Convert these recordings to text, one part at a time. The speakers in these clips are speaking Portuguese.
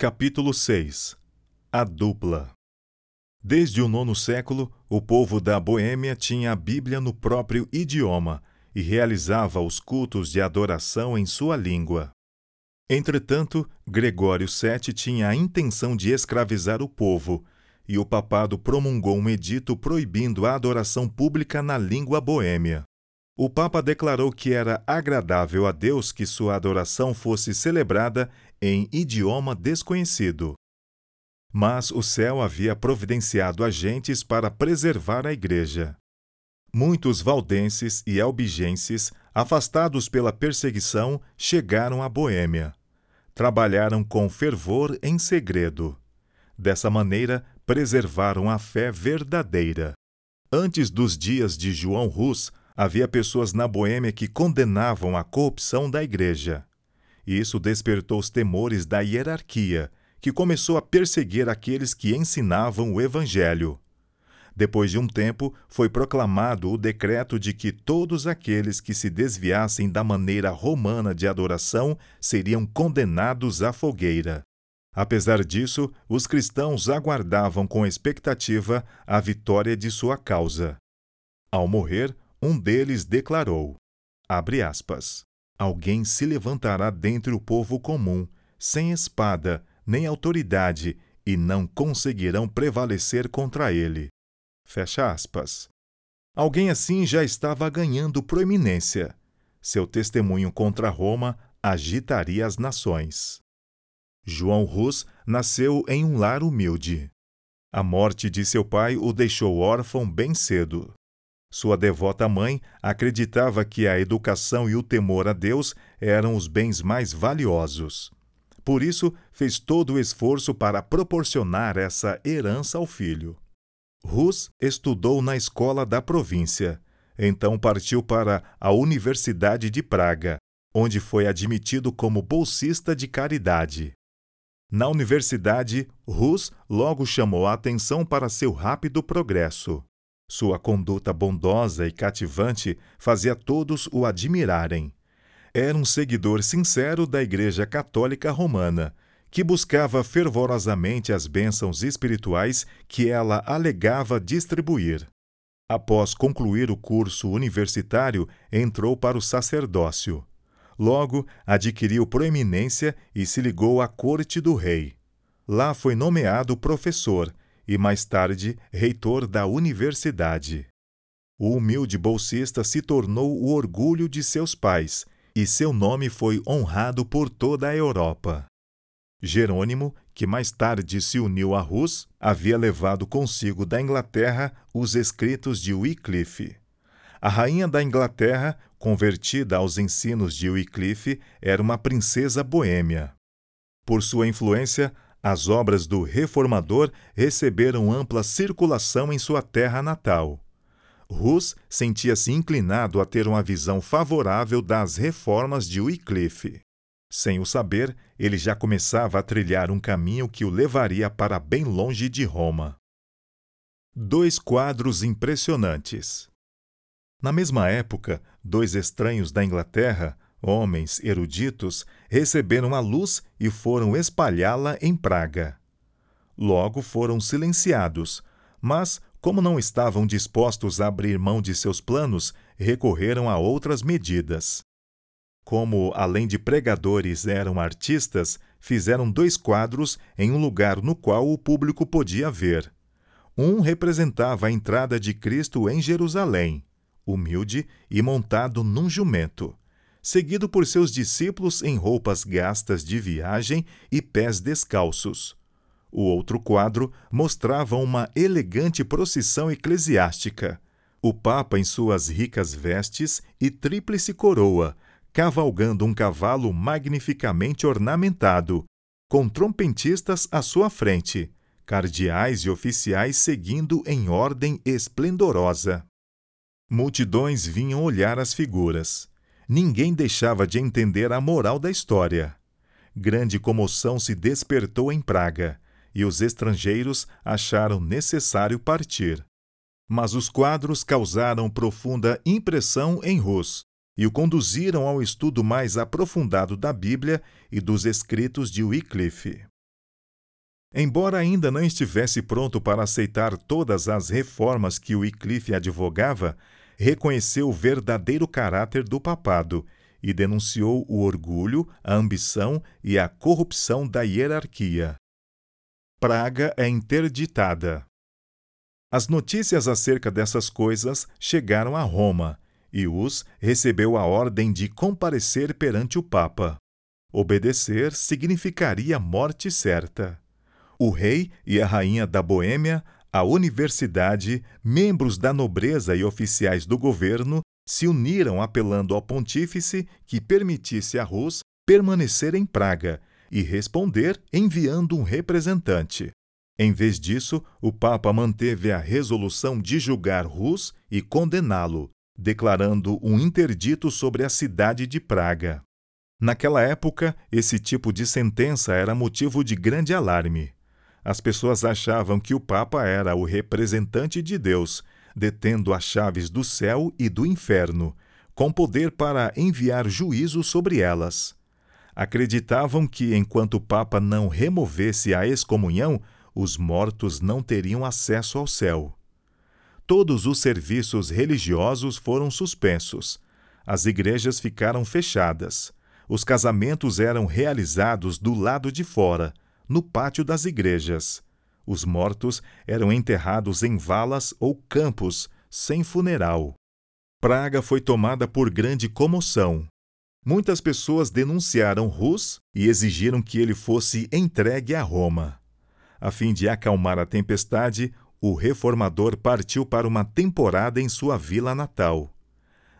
Capítulo 6 A dupla Desde o nono século, o povo da Boêmia tinha a Bíblia no próprio idioma e realizava os cultos de adoração em sua língua. Entretanto, Gregório VII tinha a intenção de escravizar o povo, e o papado promulgou um edito proibindo a adoração pública na língua boêmia. O Papa declarou que era agradável a Deus que sua adoração fosse celebrada em idioma desconhecido. Mas o céu havia providenciado agentes para preservar a igreja. Muitos valdenses e albigenses, afastados pela perseguição, chegaram à Boêmia. Trabalharam com fervor em segredo. Dessa maneira, preservaram a fé verdadeira. Antes dos dias de João Rus, havia pessoas na Boêmia que condenavam a corrupção da igreja. Isso despertou os temores da hierarquia, que começou a perseguir aqueles que ensinavam o evangelho. Depois de um tempo, foi proclamado o decreto de que todos aqueles que se desviassem da maneira romana de adoração seriam condenados à fogueira. Apesar disso, os cristãos aguardavam com expectativa a vitória de sua causa. Ao morrer, um deles declarou: aspas, Alguém se levantará dentre o povo comum, sem espada, nem autoridade, e não conseguirão prevalecer contra ele. Fecha aspas. Alguém assim já estava ganhando proeminência. Seu testemunho contra Roma agitaria as nações. João Rus nasceu em um lar humilde. A morte de seu pai o deixou órfão bem cedo. Sua devota mãe acreditava que a educação e o temor a Deus eram os bens mais valiosos. Por isso, fez todo o esforço para proporcionar essa herança ao filho. Rus estudou na escola da província. Então partiu para a Universidade de Praga, onde foi admitido como bolsista de caridade. Na universidade, Rus logo chamou a atenção para seu rápido progresso. Sua conduta bondosa e cativante fazia todos o admirarem. Era um seguidor sincero da Igreja Católica Romana, que buscava fervorosamente as bênçãos espirituais que ela alegava distribuir. Após concluir o curso universitário, entrou para o sacerdócio. Logo, adquiriu proeminência e se ligou à corte do rei. Lá foi nomeado professor e mais tarde reitor da universidade. O humilde bolsista se tornou o orgulho de seus pais e seu nome foi honrado por toda a Europa. Jerônimo, que mais tarde se uniu a Rus, havia levado consigo da Inglaterra os escritos de Wycliffe. A rainha da Inglaterra, convertida aos ensinos de Wycliffe, era uma princesa boêmia. Por sua influência, as obras do reformador receberam ampla circulação em sua terra natal. Rus sentia-se inclinado a ter uma visão favorável das reformas de Wycliffe. Sem o saber, ele já começava a trilhar um caminho que o levaria para bem longe de Roma. Dois quadros impressionantes. Na mesma época, dois estranhos da Inglaterra, homens eruditos receberam a luz e foram espalhá-la em Praga. Logo foram silenciados, mas, como não estavam dispostos a abrir mão de seus planos, recorreram a outras medidas. Como, além de pregadores, eram artistas, fizeram dois quadros em um lugar no qual o público podia ver. Um representava a entrada de Cristo em Jerusalém, humilde e montado num jumento seguido por seus discípulos em roupas gastas de viagem e pés descalços. O outro quadro mostrava uma elegante procissão eclesiástica. O Papa em suas ricas vestes e tríplice coroa, cavalgando um cavalo magnificamente ornamentado, com trompetistas à sua frente, cardeais e oficiais seguindo em ordem esplendorosa. Multidões vinham olhar as figuras ninguém deixava de entender a moral da história. Grande comoção se despertou em Praga e os estrangeiros acharam necessário partir. Mas os quadros causaram profunda impressão em Rus e o conduziram ao estudo mais aprofundado da Bíblia e dos escritos de Wycliffe. Embora ainda não estivesse pronto para aceitar todas as reformas que Wycliffe advogava, reconheceu o verdadeiro caráter do papado e denunciou o orgulho, a ambição e a corrupção da hierarquia. Praga é interditada. As notícias acerca dessas coisas chegaram a Roma, e Hus recebeu a ordem de comparecer perante o Papa. Obedecer significaria morte certa. O rei e a rainha da Boêmia, a universidade, membros da nobreza e oficiais do governo se uniram apelando ao pontífice que permitisse a Rus permanecer em Praga e responder enviando um representante. Em vez disso, o Papa manteve a resolução de julgar Rus e condená-lo, declarando um interdito sobre a cidade de Praga. Naquela época, esse tipo de sentença era motivo de grande alarme. As pessoas achavam que o Papa era o representante de Deus, detendo as chaves do céu e do inferno, com poder para enviar juízo sobre elas acreditavam que, enquanto o Papa não removesse a excomunhão, os mortos não teriam acesso ao céu. Todos os serviços religiosos foram suspensos. As igrejas ficaram fechadas. Os casamentos eram realizados do lado de fora, no pátio das igrejas. Os mortos eram enterrados em valas ou campos, sem funeral. Praga foi tomada por grande comoção muitas pessoas denunciaram Rus e exigiram que ele fosse entregue a Roma. A fim de acalmar a tempestade, o reformador partiu para uma temporada em sua vila natal.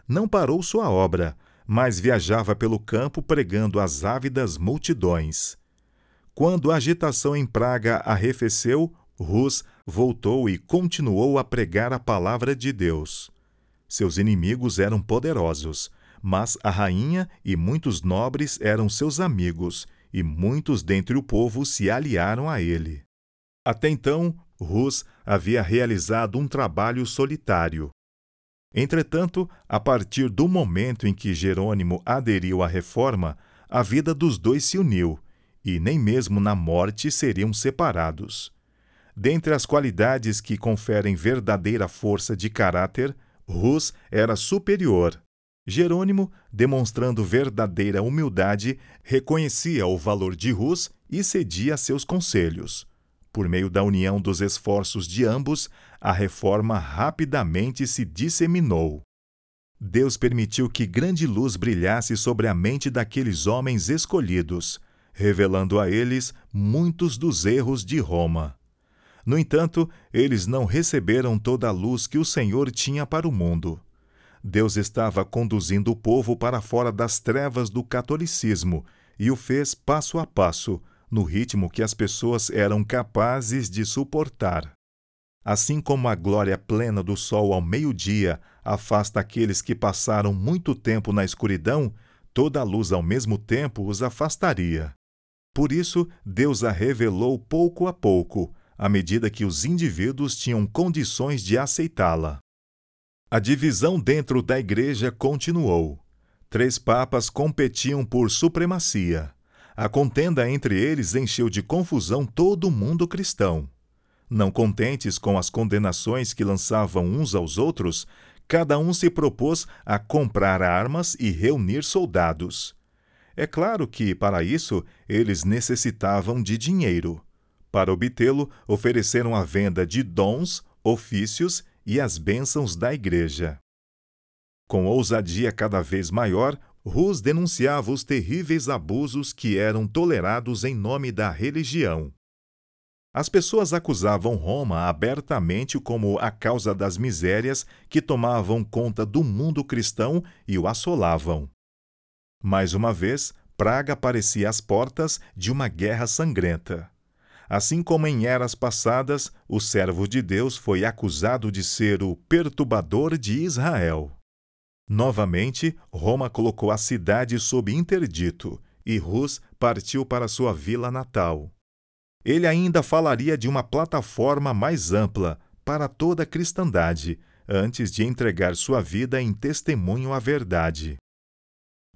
Não parou sua obra, mas viajava pelo campo pregando às ávidas multidões. Quando a agitação em Praga arrefeceu, Rus voltou e continuou a pregar a palavra de Deus. Seus inimigos eram poderosos, mas a rainha e muitos nobres eram seus amigos, e muitos dentre o povo se aliaram a ele. Até então, Rus havia realizado um trabalho solitário. Entretanto, a partir do momento em que Jerônimo aderiu à reforma, a vida dos dois se uniu, e nem mesmo na morte seriam separados. Dentre as qualidades que conferem verdadeira força de caráter, Rus era superior Jerônimo, demonstrando verdadeira humildade, reconhecia o valor de Rus e cedia a seus conselhos. Por meio da união dos esforços de ambos, a reforma rapidamente se disseminou. Deus permitiu que grande luz brilhasse sobre a mente daqueles homens escolhidos, revelando a eles muitos dos erros de Roma. No entanto, eles não receberam toda a luz que o Senhor tinha para o mundo. Deus estava conduzindo o povo para fora das trevas do catolicismo e o fez passo a passo, no ritmo que as pessoas eram capazes de suportar. Assim como a glória plena do sol ao meio-dia afasta aqueles que passaram muito tempo na escuridão, toda a luz ao mesmo tempo os afastaria. Por isso, Deus a revelou pouco a pouco, à medida que os indivíduos tinham condições de aceitá-la. A divisão dentro da igreja continuou. Três papas competiam por supremacia. A contenda entre eles encheu de confusão todo o mundo cristão. Não contentes com as condenações que lançavam uns aos outros, cada um se propôs a comprar armas e reunir soldados. É claro que, para isso, eles necessitavam de dinheiro. Para obtê-lo, ofereceram a venda de dons, ofícios e as bênçãos da Igreja. Com ousadia cada vez maior, Rus denunciava os terríveis abusos que eram tolerados em nome da religião. As pessoas acusavam Roma abertamente como a causa das misérias que tomavam conta do mundo cristão e o assolavam. Mais uma vez, Praga parecia às portas de uma guerra sangrenta. Assim como em eras passadas, o servo de Deus foi acusado de ser o perturbador de Israel. Novamente, Roma colocou a cidade sob interdito e Rus partiu para sua vila natal. Ele ainda falaria de uma plataforma mais ampla para toda a cristandade, antes de entregar sua vida em testemunho à verdade.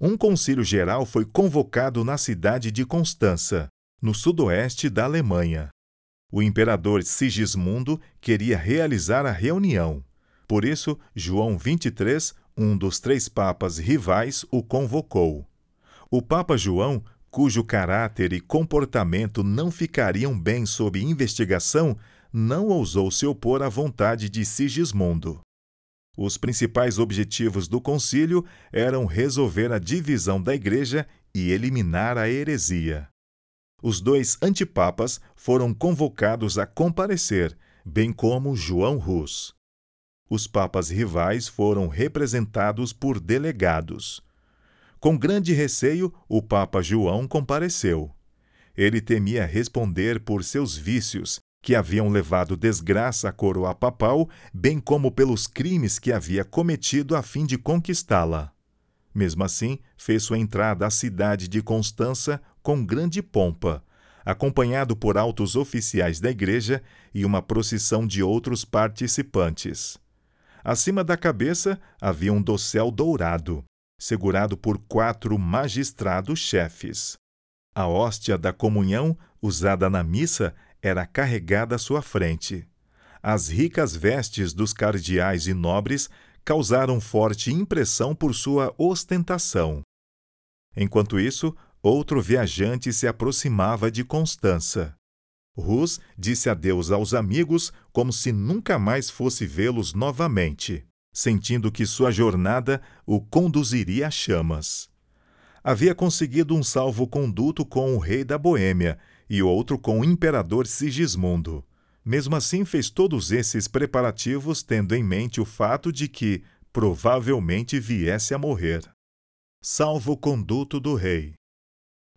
Um concílio geral foi convocado na cidade de Constança, no sudoeste da Alemanha. O imperador Sigismundo queria realizar a reunião. Por isso, João 23, um dos três papas rivais, o convocou. O Papa João, cujo caráter e comportamento não ficariam bem sob investigação, não ousou se opor à vontade de Sigismundo. Os principais objetivos do concílio eram resolver a divisão da Igreja e eliminar a heresia. Os dois antipapas foram convocados a comparecer, bem como João Rus. Os papas rivais foram representados por delegados. Com grande receio, o Papa João compareceu. Ele temia responder por seus vícios que haviam levado desgraça à coroa papal, bem como pelos crimes que havia cometido a fim de conquistá-la. Mesmo assim, fez sua entrada à cidade de Constança com grande pompa, acompanhado por altos oficiais da igreja e uma procissão de outros participantes. Acima da cabeça havia um dossel dourado, segurado por quatro magistrados chefes. A hóstia da comunhão, usada na missa, era carregada à sua frente. As ricas vestes dos cardeais e nobres causaram forte impressão por sua ostentação. Enquanto isso, outro viajante se aproximava de Constança. Rus disse adeus aos amigos como se nunca mais fosse vê-los novamente, sentindo que sua jornada o conduziria a chamas. Havia conseguido um salvo-conduto com o rei da Boêmia e outro com o imperador Sigismundo. Mesmo assim, fez todos esses preparativos tendo em mente o fato de que provavelmente viesse a morrer. Salvo conduto do rei.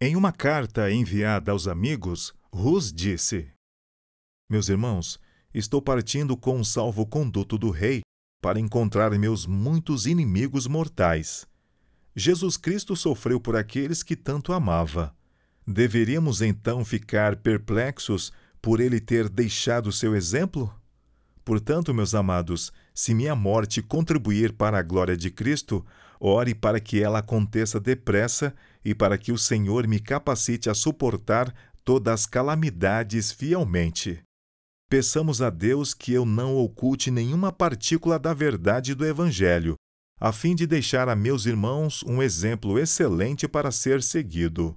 Em uma carta enviada aos amigos, Rus disse: Meus irmãos, estou partindo com o salvo-conduto do rei para encontrar meus muitos inimigos mortais. Jesus Cristo sofreu por aqueles que tanto amava. Deveríamos então ficar perplexos por ele ter deixado seu exemplo? Portanto, meus amados, se minha morte contribuir para a glória de Cristo, ore para que ela aconteça depressa e para que o Senhor me capacite a suportar todas as calamidades fielmente. Peçamos a Deus que eu não oculte nenhuma partícula da verdade do Evangelho, a fim de deixar a meus irmãos um exemplo excelente para ser seguido.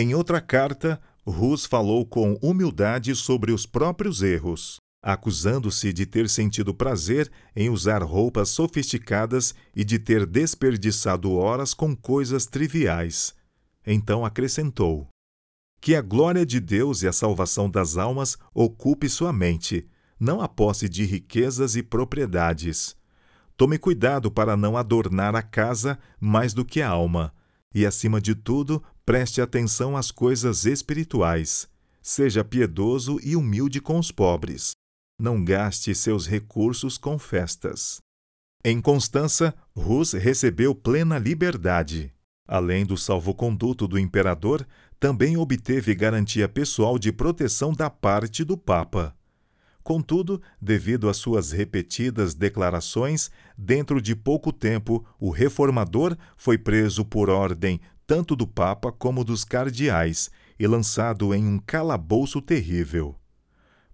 Em outra carta, Rus falou com humildade sobre os próprios erros, acusando-se de ter sentido prazer em usar roupas sofisticadas e de ter desperdiçado horas com coisas triviais. Então acrescentou: Que a glória de Deus e a salvação das almas ocupe sua mente, não a posse de riquezas e propriedades. Tome cuidado para não adornar a casa mais do que a alma, e, acima de tudo, Preste atenção às coisas espirituais. Seja piedoso e humilde com os pobres. Não gaste seus recursos com festas. Em Constança, Rus recebeu plena liberdade. Além do salvo-conduto do imperador, também obteve garantia pessoal de proteção da parte do Papa. Contudo, devido às suas repetidas declarações, dentro de pouco tempo o reformador foi preso por ordem tanto do Papa como dos cardeais, e lançado em um calabouço terrível.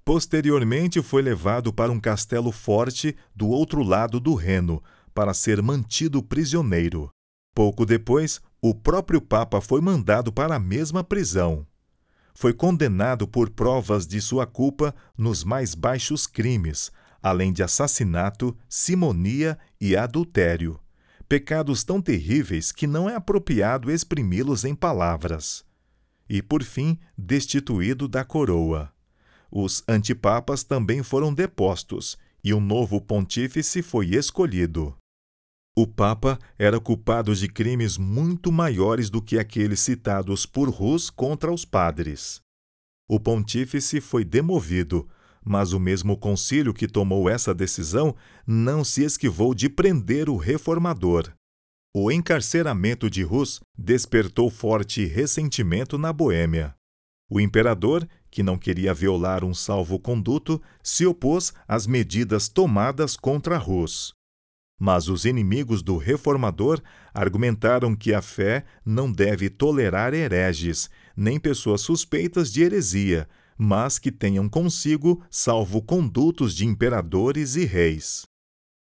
Posteriormente foi levado para um castelo forte do outro lado do Reno, para ser mantido prisioneiro. Pouco depois, o próprio Papa foi mandado para a mesma prisão. Foi condenado por provas de sua culpa nos mais baixos crimes, além de assassinato, simonia e adultério pecados tão terríveis que não é apropriado exprimi-los em palavras. E, por fim, destituído da coroa. Os antipapas também foram depostos, e um novo pontífice foi escolhido. O Papa era culpado de crimes muito maiores do que aqueles citados por Rus contra os padres. O pontífice foi demovido, mas o mesmo concílio que tomou essa decisão não se esquivou de prender o reformador. O encarceramento de Rus despertou forte ressentimento na Boêmia. O imperador, que não queria violar um salvo-conduto, se opôs às medidas tomadas contra Rus. Mas os inimigos do reformador argumentaram que a fé não deve tolerar hereges, nem pessoas suspeitas de heresia, mas que tenham consigo salvo-condutos de imperadores e reis.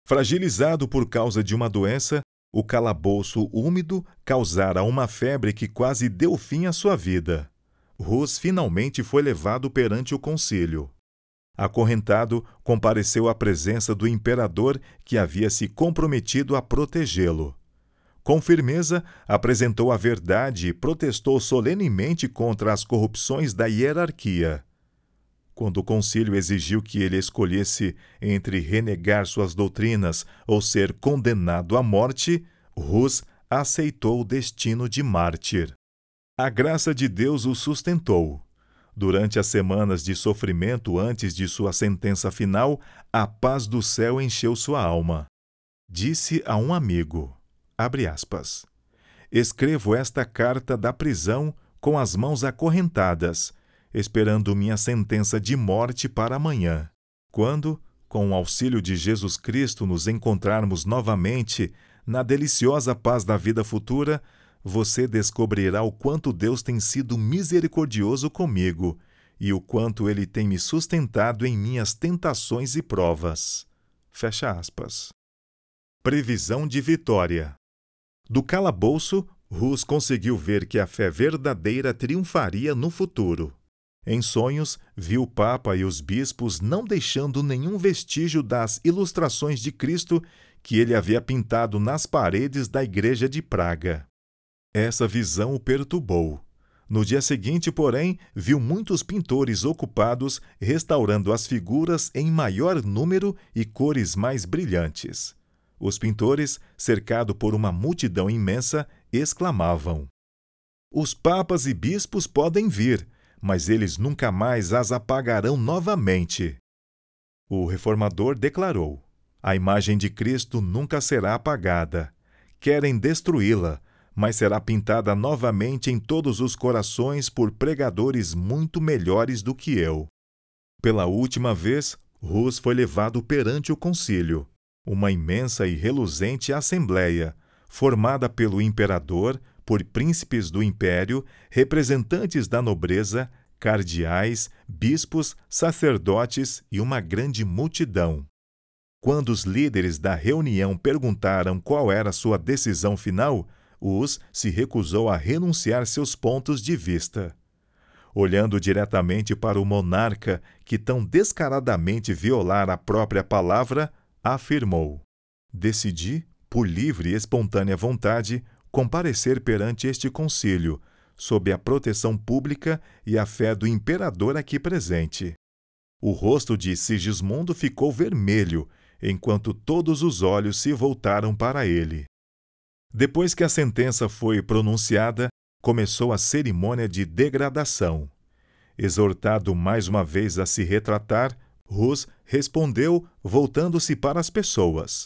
Fragilizado por causa de uma doença, o calabouço úmido causara uma febre que quase deu fim à sua vida. Rus finalmente foi levado perante o concílio. Acorrentado, compareceu à presença do imperador que havia se comprometido a protegê-lo. Com firmeza, apresentou a verdade e protestou solenemente contra as corrupções da hierarquia. Quando o concílio exigiu que ele escolhesse entre renegar suas doutrinas ou ser condenado à morte, Rus aceitou o destino de mártir. A graça de Deus o sustentou. Durante as semanas de sofrimento antes de sua sentença final, a paz do céu encheu sua alma. Disse a um amigo: aspas, Escrevo esta carta da prisão com as mãos acorrentadas, esperando minha sentença de morte para amanhã. Quando, com o auxílio de Jesus Cristo, nos encontrarmos novamente na deliciosa paz da vida futura, você descobrirá o quanto Deus tem sido misericordioso comigo e o quanto ele tem me sustentado em minhas tentações e provas. Fecha aspas. Previsão de vitória. Do calabouço, Rus conseguiu ver que a fé verdadeira triunfaria no futuro. Em sonhos, viu o Papa e os bispos não deixando nenhum vestígio das ilustrações de Cristo que ele havia pintado nas paredes da igreja de Praga. Essa visão o perturbou. No dia seguinte, porém, viu muitos pintores ocupados restaurando as figuras em maior número e cores mais brilhantes. Os pintores, cercados por uma multidão imensa, exclamavam: Os papas e bispos podem vir, mas eles nunca mais as apagarão novamente. O reformador declarou: A imagem de Cristo nunca será apagada. Querem destruí-la, mas será pintada novamente em todos os corações por pregadores muito melhores do que eu. Pela última vez, Rus foi levado perante o concílio, uma imensa e reluzente assembleia, formada pelo imperador, por príncipes do império, representantes da nobreza, cardeais, bispos, sacerdotes e uma grande multidão. Quando os líderes da reunião perguntaram qual era sua decisão final, Us se recusou a renunciar seus pontos de vista. Olhando diretamente para o monarca que tão descaradamente violara a própria palavra, afirmou: Decidi, por livre e espontânea vontade, comparecer perante este concílio, sob a proteção pública e a fé do imperador aqui presente. O rosto de Sigismundo ficou vermelho, enquanto todos os olhos se voltaram para ele. Depois que a sentença foi pronunciada, começou a cerimônia de degradação. Exortado mais uma vez a se retratar, Rus respondeu, voltando-se para as pessoas.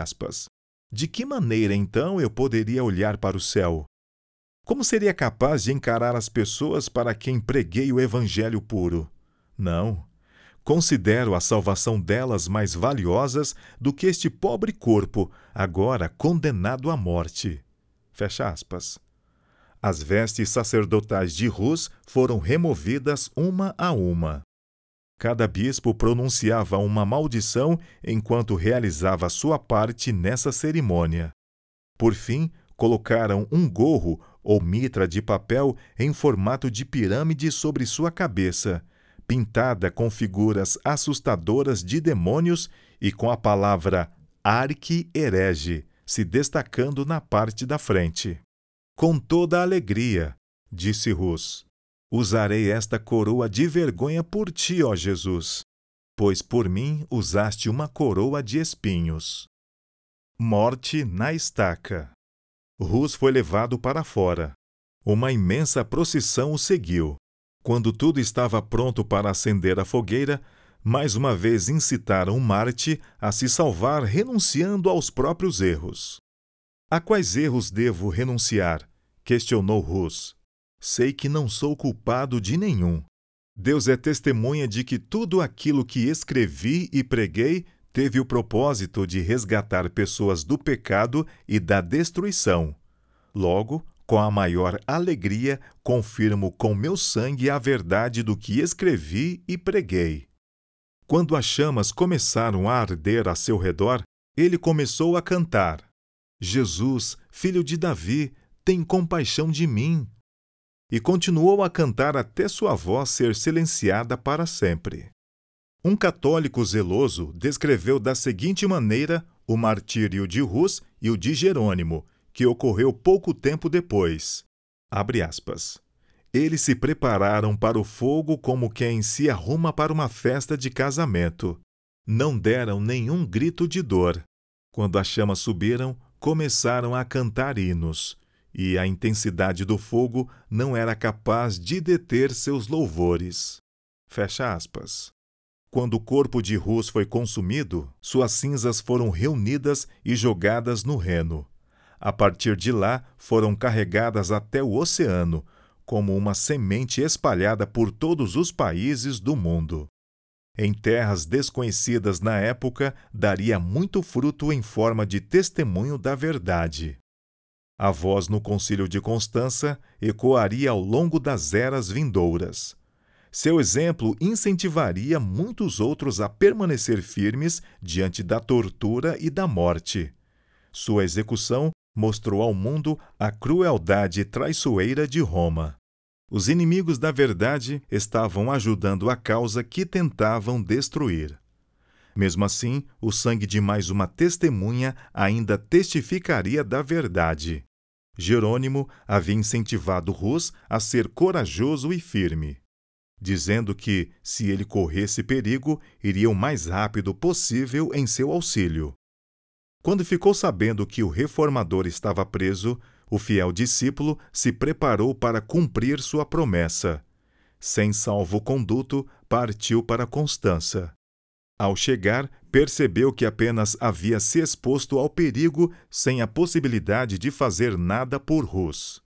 Aspas, de que maneira então eu poderia olhar para o céu? Como seria capaz de encarar as pessoas para quem preguei o evangelho puro? Não. Considero a salvação delas mais valiosas do que este pobre corpo, agora condenado à morte. Fecha aspas. As vestes sacerdotais de Rus foram removidas uma a uma. Cada bispo pronunciava uma maldição enquanto realizava sua parte nessa cerimônia. Por fim, colocaram um gorro ou mitra de papel em formato de pirâmide sobre sua cabeça, pintada com figuras assustadoras de demônios e com a palavra arque-herege se destacando na parte da frente. Com toda alegria, disse Rus, Usarei esta coroa de vergonha por ti, ó Jesus, pois por mim usaste uma coroa de espinhos. Morte na estaca. Rus foi levado para fora. Uma imensa procissão o seguiu. Quando tudo estava pronto para acender a fogueira, mais uma vez incitaram Marte a se salvar renunciando aos próprios erros. A quais erros devo renunciar? questionou Rus. Sei que não sou culpado de nenhum. Deus é testemunha de que tudo aquilo que escrevi e preguei teve o propósito de resgatar pessoas do pecado e da destruição. Logo, com a maior alegria, confirmo com meu sangue a verdade do que escrevi e preguei. Quando as chamas começaram a arder a seu redor, ele começou a cantar: Jesus, filho de Davi, tem compaixão de mim. E continuou a cantar até sua voz ser silenciada para sempre. Um católico zeloso descreveu da seguinte maneira o martírio de Rus e o de Jerônimo, que ocorreu pouco tempo depois. Eles se prepararam para o fogo como quem se arruma para uma festa de casamento. Não deram nenhum grito de dor. Quando as chamas subiram, começaram a cantar hinos, e a intensidade do fogo não era capaz de deter seus louvores. Fecha aspas. Quando o corpo de Rus foi consumido, suas cinzas foram reunidas e jogadas no Reno. A partir de lá, foram carregadas até o oceano, como uma semente espalhada por todos os países do mundo. Em terras desconhecidas na época, daria muito fruto em forma de testemunho da verdade. A voz no Concílio de Constança ecoaria ao longo das eras vindouras. Seu exemplo incentivaria muitos outros a permanecer firmes diante da tortura e da morte. Sua execução mostrou ao mundo a crueldade traiçoeira de Roma. Os inimigos da verdade estavam ajudando a causa que tentavam destruir. Mesmo assim, o sangue de mais uma testemunha ainda testificaria da verdade. Jerônimo havia incentivado Rus a ser corajoso e firme, dizendo que, se ele corresse perigo, iria o mais rápido possível em seu auxílio. Quando ficou sabendo que o reformador estava preso, o fiel discípulo se preparou para cumprir sua promessa. Sem salvo-conduto, partiu para Constança. Ao chegar, percebeu que apenas havia se exposto ao perigo sem a possibilidade de fazer nada por Rus.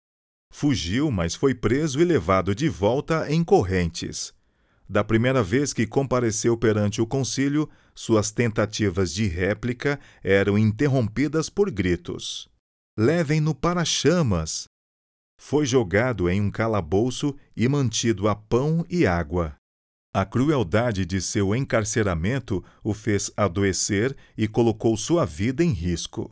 Fugiu, mas foi preso e levado de volta em correntes. Da primeira vez que compareceu perante o concílio, suas tentativas de réplica eram interrompidas por gritos. Levem-no para chamas! Foi jogado em um calabouço e mantido a pão e água. A crueldade de seu encarceramento o fez adoecer e colocou sua vida em risco.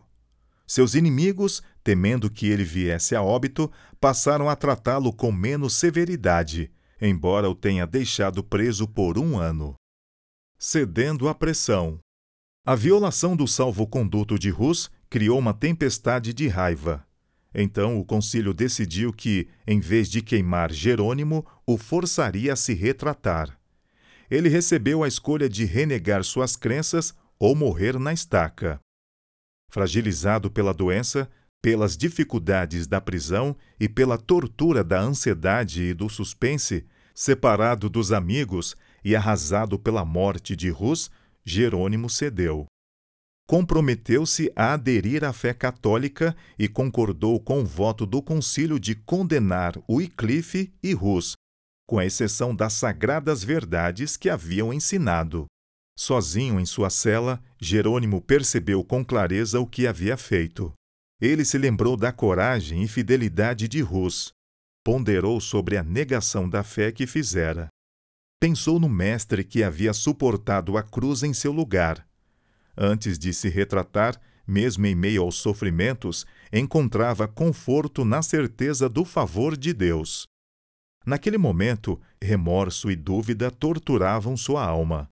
Seus inimigos, temendo que ele viesse a óbito, passaram a tratá-lo com menos severidade embora o tenha deixado preso por um ano. Cedendo à pressão. A violação do salvo-conduto de Rus criou uma tempestade de raiva. Então o concílio decidiu que, em vez de queimar Jerônimo, o forçaria a se retratar. Ele recebeu a escolha de renegar suas crenças ou morrer na estaca. Fragilizado pela doença, pelas dificuldades da prisão e pela tortura da ansiedade e do suspense, separado dos amigos e arrasado pela morte de Rus, Jerônimo cedeu. Comprometeu-se a aderir à fé católica e concordou com o voto do concílio de condenar Wycliffe e Rus, com exceção das sagradas verdades que haviam ensinado. Sozinho em sua cela, Jerônimo percebeu com clareza o que havia feito. Ele se lembrou da coragem e fidelidade de Rus. Ponderou sobre a negação da fé que fizera. Pensou no Mestre que havia suportado a cruz em seu lugar. Antes de se retratar, mesmo em meio aos sofrimentos, encontrava conforto na certeza do favor de Deus. Naquele momento, remorso e dúvida torturavam sua alma.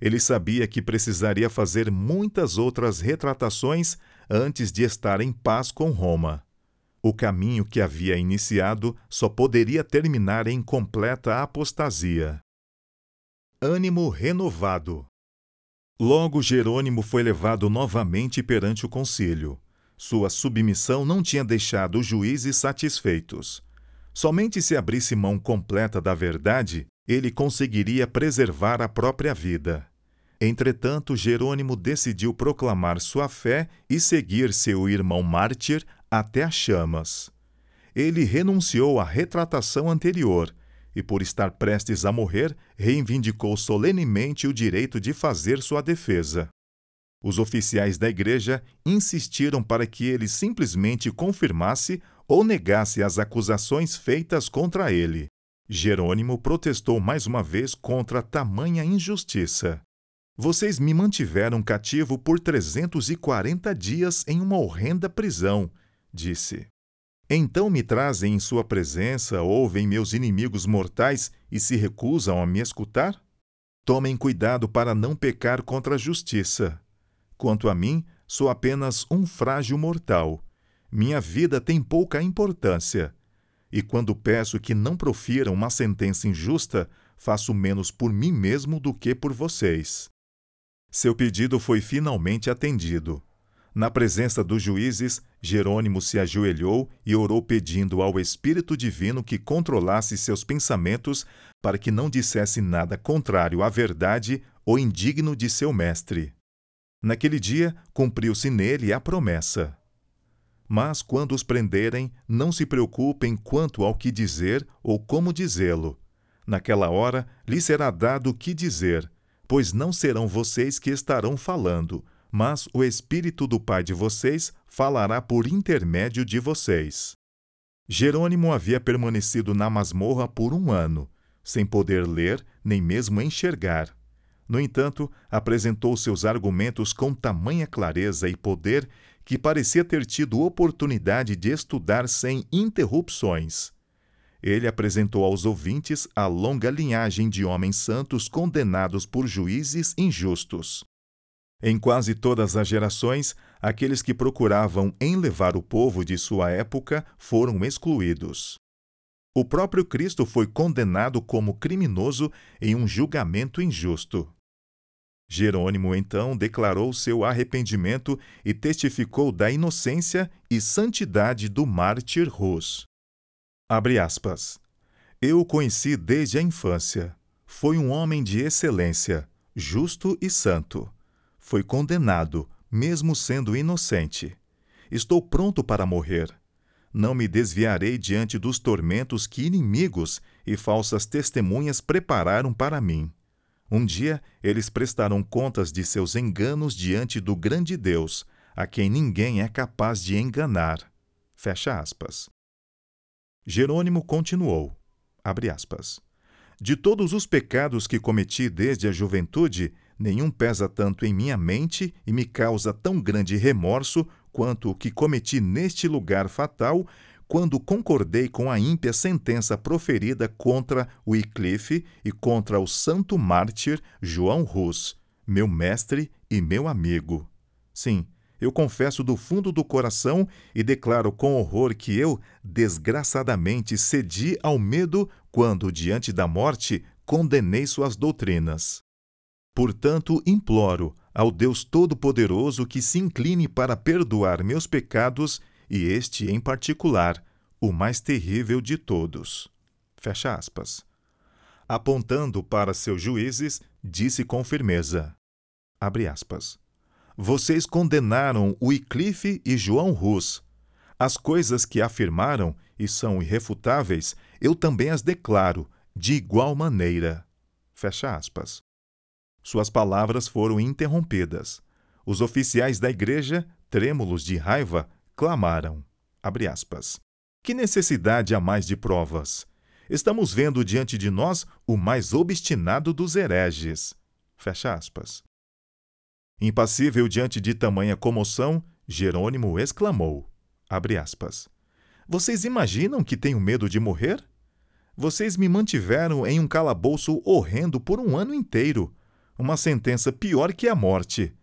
Ele sabia que precisaria fazer muitas outras retratações antes de estar em paz com Roma. O caminho que havia iniciado só poderia terminar em completa apostasia. Ânimo renovado. Logo Jerônimo foi levado novamente perante o concílio. Sua submissão não tinha deixado os juízes satisfeitos. Somente se abrisse mão completa da verdade, ele conseguiria preservar a própria vida. Entretanto, Jerônimo decidiu proclamar sua fé e seguir seu irmão mártir até as chamas. Ele renunciou à retratação anterior e, por estar prestes a morrer, reivindicou solenemente o direito de fazer sua defesa. Os oficiais da igreja insistiram para que ele simplesmente confirmasse ou negasse as acusações feitas contra ele. Jerônimo protestou mais uma vez contra tamanha injustiça. Vocês me mantiveram cativo por 340 dias em uma horrenda prisão, disse. Então me trazem em sua presença, ouvem meus inimigos mortais e se recusam a me escutar? Tomem cuidado para não pecar contra a justiça. Quanto a mim, sou apenas um frágil mortal. Minha vida tem pouca importância. E quando peço que não profiram uma sentença injusta, faço menos por mim mesmo do que por vocês. Seu pedido foi finalmente atendido. Na presença dos juízes, Jerônimo se ajoelhou e orou pedindo ao Espírito Divino que controlasse seus pensamentos para que não dissesse nada contrário à verdade ou indigno de seu mestre. Naquele dia, cumpriu-se nele a promessa. Mas quando os prenderem, não se preocupem quanto ao que dizer ou como dizê-lo. Naquela hora lhe será dado o que dizer, pois não serão vocês que estarão falando, mas o Espírito do Pai de vocês falará por intermédio de vocês. Jerônimo havia permanecido na masmorra por um ano, sem poder ler nem mesmo enxergar. No entanto, apresentou seus argumentos com tamanha clareza e poder que parecia ter tido oportunidade de estudar sem interrupções. Ele apresentou aos ouvintes a longa linhagem de homens santos condenados por juízes injustos. Em quase todas as gerações, aqueles que procuravam enlevar o povo de sua época foram excluídos. O próprio Cristo foi condenado como criminoso em um julgamento injusto. Jerônimo então declarou seu arrependimento e testificou da inocência e santidade do mártir Rus. Abre aspas. Eu o conheci desde a infância. Foi um homem de excelência, justo e santo. Foi condenado, mesmo sendo inocente. Estou pronto para morrer. Não me desviarei diante dos tormentos que inimigos e falsas testemunhas prepararam para mim. Um dia eles prestarão contas de seus enganos diante do grande Deus, a quem ninguém é capaz de enganar. Fecha aspas. Jerônimo continuou, aspas, De todos os pecados que cometi desde a juventude, nenhum pesa tanto em minha mente e me causa tão grande remorso quanto o que cometi neste lugar fatal, quando concordei com a ímpia sentença proferida contra Wycliffe e contra o santo mártir João Rus, meu mestre e meu amigo. Sim, eu confesso do fundo do coração e declaro com horror que eu, desgraçadamente, cedi ao medo quando, diante da morte, condenei suas doutrinas. Portanto, imploro ao Deus Todo-Poderoso que se incline para perdoar meus pecados e este em particular, o mais terrível de todos. Fecha aspas. Apontando para seus juízes, disse com firmeza: abre aspas. Vocês condenaram Wycliffe e João Rus. As coisas que afirmaram e são irrefutáveis, eu também as declaro, de igual maneira. Fecha aspas. Suas palavras foram interrompidas. Os oficiais da igreja, trêmulos de raiva, clamaram. Que necessidade há mais de provas? Estamos vendo diante de nós o mais obstinado dos hereges. Fecha aspas. Impassível diante de tamanha comoção, Jerônimo exclamou: aspas, Vocês imaginam que tenho medo de morrer? Vocês me mantiveram em um calabouço horrendo por um ano inteiro, uma sentença pior que a morte.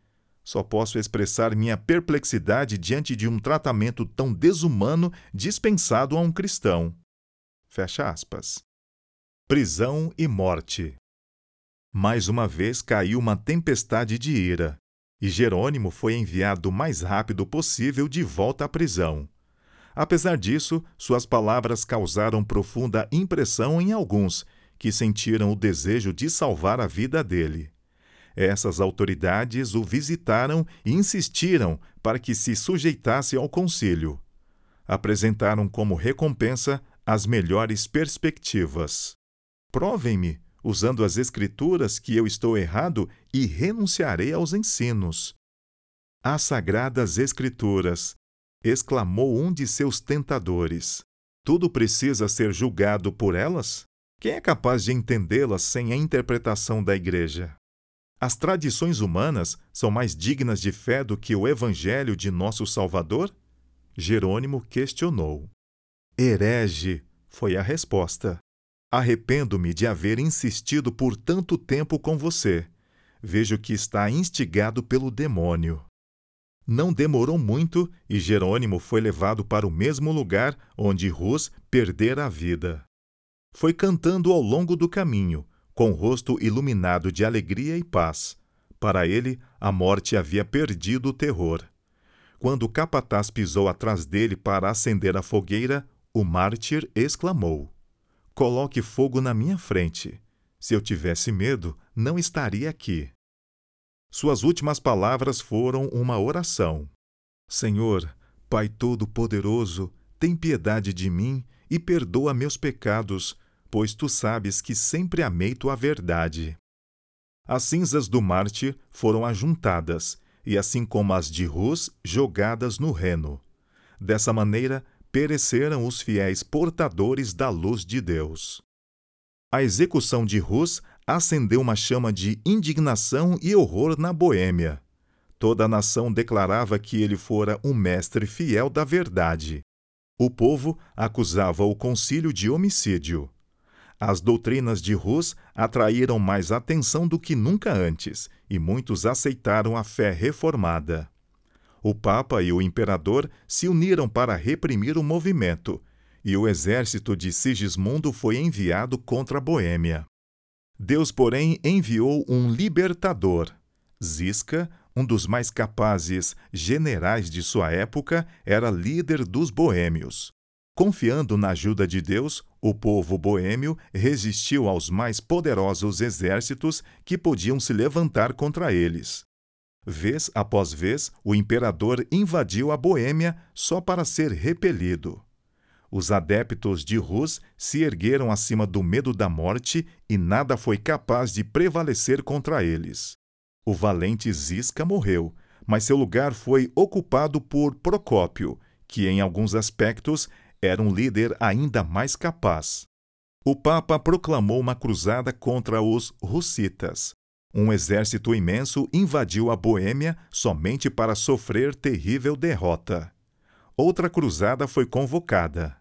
Só posso expressar minha perplexidade diante de um tratamento tão desumano dispensado a um cristão. Fecha aspas. Prisão e morte. Mais uma vez caiu uma tempestade de ira, e Jerônimo foi enviado o mais rápido possível de volta à prisão. Apesar disso, suas palavras causaram profunda impressão em alguns, que sentiram o desejo de salvar a vida dele. Essas autoridades o visitaram e insistiram para que se sujeitasse ao concílio. Apresentaram como recompensa as melhores perspectivas. Provem-me, usando as Escrituras, que eu estou errado e renunciarei aos ensinos. As sagradas Escrituras! exclamou um de seus tentadores. Tudo precisa ser julgado por elas? Quem é capaz de entendê-las sem a interpretação da Igreja? As tradições humanas são mais dignas de fé do que o Evangelho de nosso Salvador? Jerônimo questionou. Herege, foi a resposta. Arrependo-me de haver insistido por tanto tempo com você. Vejo que está instigado pelo demônio. Não demorou muito e Jerônimo foi levado para o mesmo lugar onde Rus perdera a vida. Foi cantando ao longo do caminho, com o rosto iluminado de alegria e paz. Para ele, a morte havia perdido o terror. Quando o capataz pisou atrás dele para acender a fogueira, o mártir exclamou: Coloque fogo na minha frente. Se eu tivesse medo, não estaria aqui. Suas últimas palavras foram uma oração. Senhor, Pai Todo-Poderoso, tem piedade de mim e perdoa meus pecados, pois tu sabes que sempre amei tua verdade. As cinzas do mártir foram ajuntadas, e assim como as de Rus, jogadas no reno. Dessa maneira, pereceram os fiéis portadores da luz de Deus. A execução de Rus acendeu uma chama de indignação e horror na Boêmia. Toda a nação declarava que ele fora um mestre fiel da verdade. O povo acusava o concílio de homicídio. As doutrinas de Rus atraíram mais atenção do que nunca antes, e muitos aceitaram a fé reformada. O Papa e o Imperador se uniram para reprimir o movimento, e o exército de Sigismundo foi enviado contra a Boêmia. Deus, porém, enviou um libertador. Zisca, um dos mais capazes generais de sua época, era líder dos boêmios. Confiando na ajuda de Deus, o povo boêmio resistiu aos mais poderosos exércitos que podiam se levantar contra eles. Vez após vez, o imperador invadiu a Boêmia só para ser repelido. Os adeptos de Rus se ergueram acima do medo da morte e nada foi capaz de prevalecer contra eles. O valente Zisca morreu, mas seu lugar foi ocupado por Procópio, que em alguns aspectos era um líder ainda mais capaz. O Papa proclamou uma cruzada contra os russitas. Um exército imenso invadiu a Boêmia somente para sofrer terrível derrota. Outra cruzada foi convocada.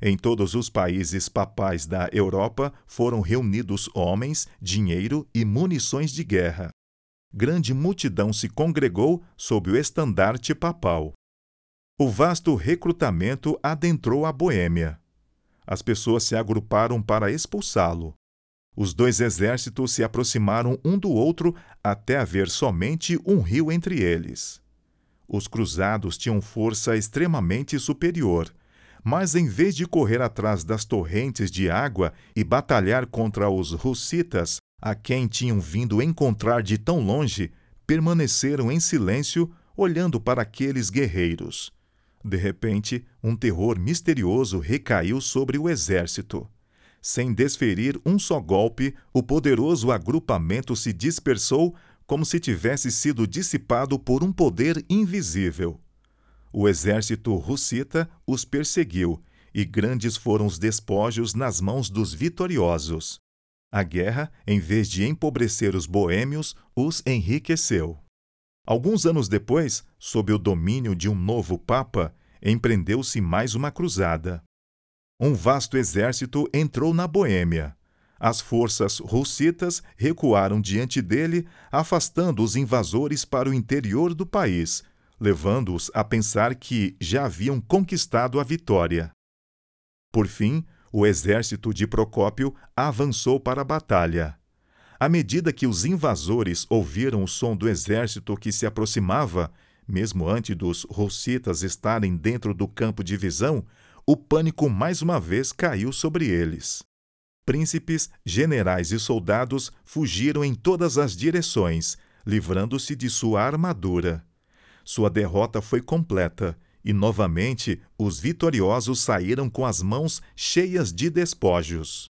Em todos os países papais da Europa foram reunidos homens, dinheiro e munições de guerra. Grande multidão se congregou sob o estandarte papal. O vasto recrutamento adentrou a Boêmia. As pessoas se agruparam para expulsá-lo. Os dois exércitos se aproximaram um do outro até haver somente um rio entre eles. Os cruzados tinham força extremamente superior, mas em vez de correr atrás das torrentes de água e batalhar contra os russitas, a quem tinham vindo encontrar de tão longe, permaneceram em silêncio, olhando para aqueles guerreiros. De repente, um terror misterioso recaiu sobre o exército. Sem desferir um só golpe, o poderoso agrupamento se dispersou como se tivesse sido dissipado por um poder invisível. O exército russita os perseguiu, e grandes foram os despojos nas mãos dos vitoriosos. A guerra, em vez de empobrecer os boêmios, os enriqueceu. Alguns anos depois, sob o domínio de um novo Papa, empreendeu-se mais uma cruzada. Um vasto exército entrou na Boêmia. As forças russitas recuaram diante dele, afastando os invasores para o interior do país, levando-os a pensar que já haviam conquistado a vitória. Por fim, o exército de Procópio avançou para a batalha. À medida que os invasores ouviram o som do exército que se aproximava, mesmo antes dos rossitas estarem dentro do campo de visão, o pânico mais uma vez caiu sobre eles. Príncipes, generais e soldados fugiram em todas as direções, livrando-se de sua armadura. Sua derrota foi completa e, novamente, os vitoriosos saíram com as mãos cheias de despojos.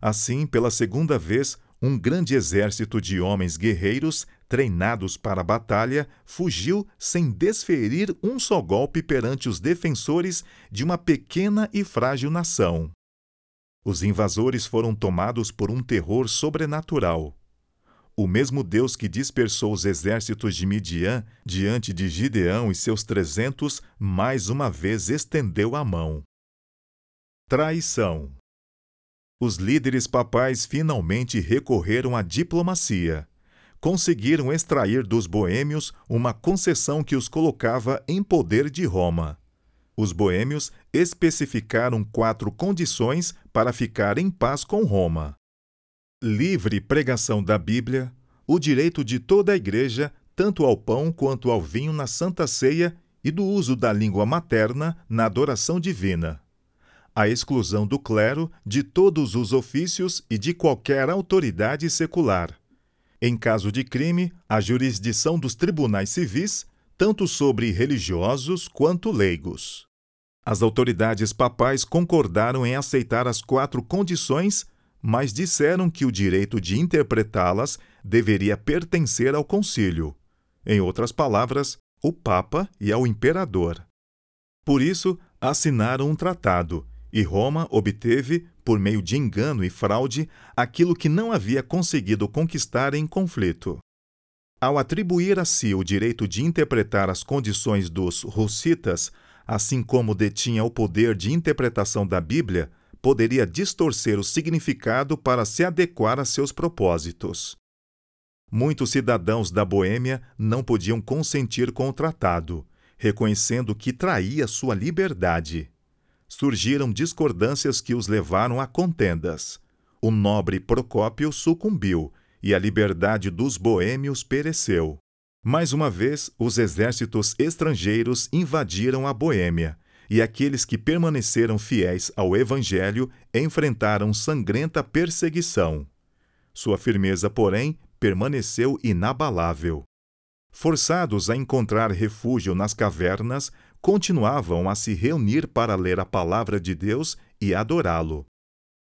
Assim, pela segunda vez, um grande exército de homens guerreiros treinados para a batalha, fugiu sem desferir um só golpe perante os defensores de uma pequena e frágil nação. Os invasores foram tomados por um terror sobrenatural. O mesmo Deus que dispersou os exércitos de Midian diante de Gideão e seus trezentos, mais uma vez estendeu a mão. Traição. Os líderes papais finalmente recorreram à diplomacia. Conseguiram extrair dos boêmios uma concessão que os colocava em poder de Roma. Os boêmios especificaram quatro condições para ficar em paz com Roma: livre pregação da Bíblia, o direito de toda a Igreja, tanto ao pão quanto ao vinho na Santa Ceia e do uso da língua materna na adoração divina a exclusão do clero de todos os ofícios e de qualquer autoridade secular. Em caso de crime, a jurisdição dos tribunais civis, tanto sobre religiosos quanto leigos. As autoridades papais concordaram em aceitar as quatro condições, mas disseram que o direito de interpretá-las deveria pertencer ao concílio. Em outras palavras, o Papa e ao imperador. Por isso, assinaram um tratado, e Roma obteve, por meio de engano e fraude, aquilo que não havia conseguido conquistar em conflito. Ao atribuir a si o direito de interpretar as condições dos russitas, assim como detinha o poder de interpretação da Bíblia, poderia distorcer o significado para se adequar a seus propósitos. Muitos cidadãos da Boêmia não podiam consentir com o tratado, reconhecendo que traía sua liberdade surgiram discordâncias que os levaram a contendas. O nobre Procópio sucumbiu e a liberdade dos boêmios pereceu. Mais uma vez, os exércitos estrangeiros invadiram a Boêmia, e aqueles que permaneceram fiéis ao Evangelho enfrentaram sangrenta perseguição. Sua firmeza, porém, permaneceu inabalável. Forçados a encontrar refúgio nas cavernas, continuavam a se reunir para ler a palavra de Deus e adorá-lo.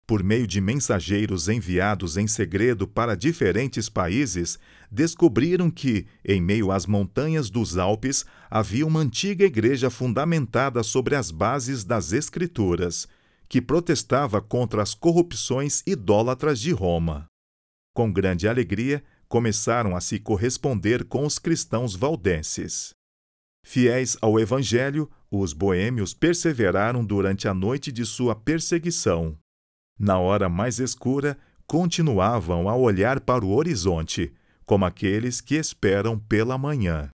Por meio de mensageiros enviados em segredo para diferentes países, descobriram que, em meio às montanhas dos Alpes, havia uma antiga igreja fundamentada sobre as bases das Escrituras, que protestava contra as corrupções idólatras de Roma. Com grande alegria, começaram a se corresponder com os cristãos valdenses. Fiéis ao Evangelho, os boêmios perseveraram durante a noite de sua perseguição. Na hora mais escura, continuavam a olhar para o horizonte, como aqueles que esperam pela manhã.